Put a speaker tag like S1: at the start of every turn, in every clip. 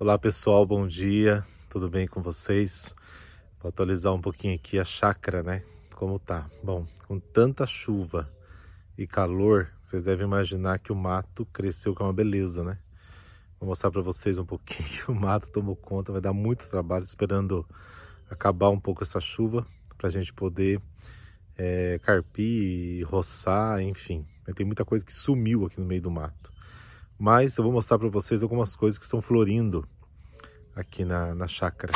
S1: Olá pessoal, bom dia, tudo bem com vocês? Vou atualizar um pouquinho aqui a chácara, né? Como tá? Bom, com tanta chuva e calor, vocês devem imaginar que o mato cresceu com uma beleza, né? Vou mostrar para vocês um pouquinho o mato tomou conta, vai dar muito trabalho esperando acabar um pouco essa chuva para a gente poder é, carpir, roçar, enfim. Tem muita coisa que sumiu aqui no meio do mato. Mas eu vou mostrar para vocês algumas coisas que estão florindo aqui na, na chácara.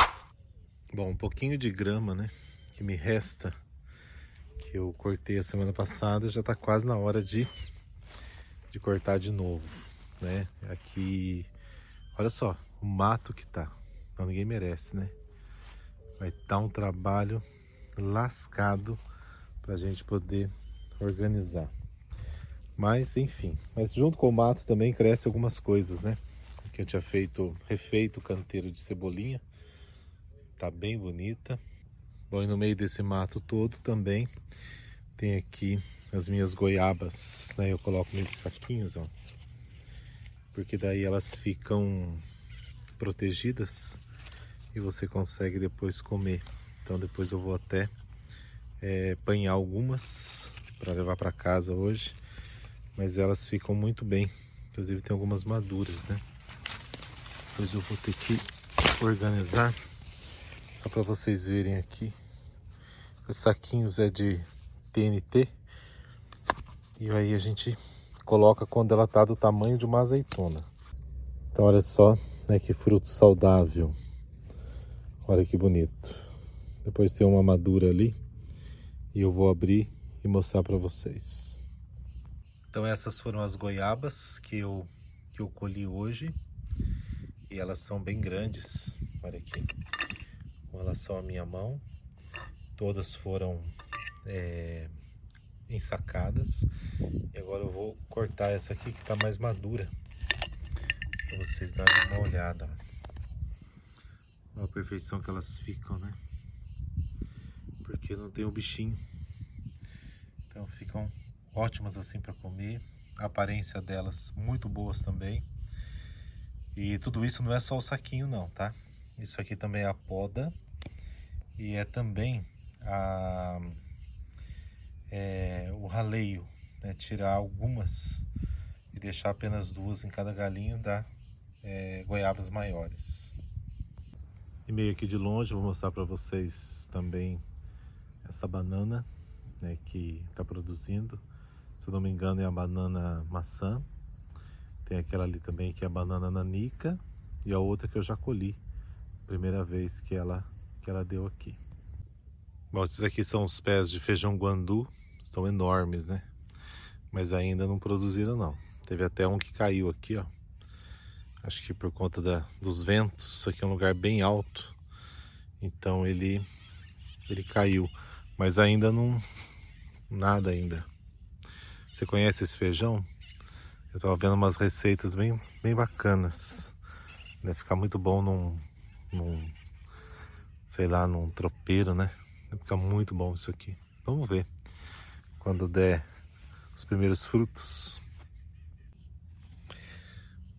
S1: Bom, um pouquinho de grama, né? Que me resta, que eu cortei a semana passada, já está quase na hora de, de cortar de novo, né? Aqui, olha só, o mato que tá. Não, ninguém merece, né? Vai estar um trabalho lascado para a gente poder organizar. Mas, enfim. Mas junto com o mato também cresce algumas coisas, né? Aqui eu tinha feito, refeito o canteiro de cebolinha. Tá bem bonita. Bom, e no meio desse mato todo também tem aqui as minhas goiabas, né? Eu coloco nesses saquinhos, ó. Porque daí elas ficam protegidas e você consegue depois comer. Então depois eu vou até é, apanhar algumas para levar para casa hoje mas elas ficam muito bem. Inclusive tem algumas maduras, né? Depois eu vou ter que organizar, só para vocês verem aqui. Os saquinhos é de TNT e aí a gente coloca quando ela tá do tamanho de uma azeitona. Então olha só, né, que fruto saudável. Olha que bonito. Depois tem uma madura ali e eu vou abrir e mostrar para vocês. Então essas foram as goiabas que eu, que eu colhi hoje. E elas são bem grandes, olha aqui, com relação à minha mão. Todas foram é, ensacadas. E agora eu vou cortar essa aqui que está mais madura. Para vocês darem uma olhada. Olha a perfeição que elas ficam, né? Porque não tem o bichinho. Então ficam ótimas assim para comer. A aparência delas muito boas também. E tudo isso não é só o saquinho não, tá? Isso aqui também é a poda e é também a, é, o raleio, né? tirar algumas e deixar apenas duas em cada galinho dá é, goiabas maiores. E meio aqui de longe vou mostrar para vocês também essa banana né, que está produzindo se não me engano é a banana maçã. Tem aquela ali também que é a banana nanica e a outra que eu já colhi. Primeira vez que ela, que ela deu aqui. Bom, esses aqui são os pés de feijão guandu. Estão enormes, né? Mas ainda não produziram não. Teve até um que caiu aqui, ó. Acho que por conta da, dos ventos. Isso aqui é um lugar bem alto. Então ele, ele caiu. Mas ainda não... Nada ainda. Você conhece esse feijão? Eu tava vendo umas receitas bem, bem bacanas. Deve ficar muito bom num, num sei lá, num tropeiro, né? Deve ficar muito bom isso aqui. Vamos ver quando der os primeiros frutos.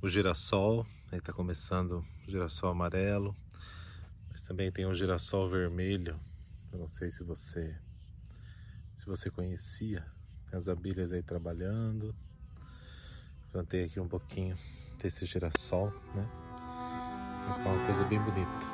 S1: O girassol, aí tá começando o girassol amarelo, mas também tem o girassol vermelho. Eu não sei se você se você conhecia as abelhas aí trabalhando. Plantei aqui um pouquinho desse girassol, né? Vai ficar uma coisa bem bonita.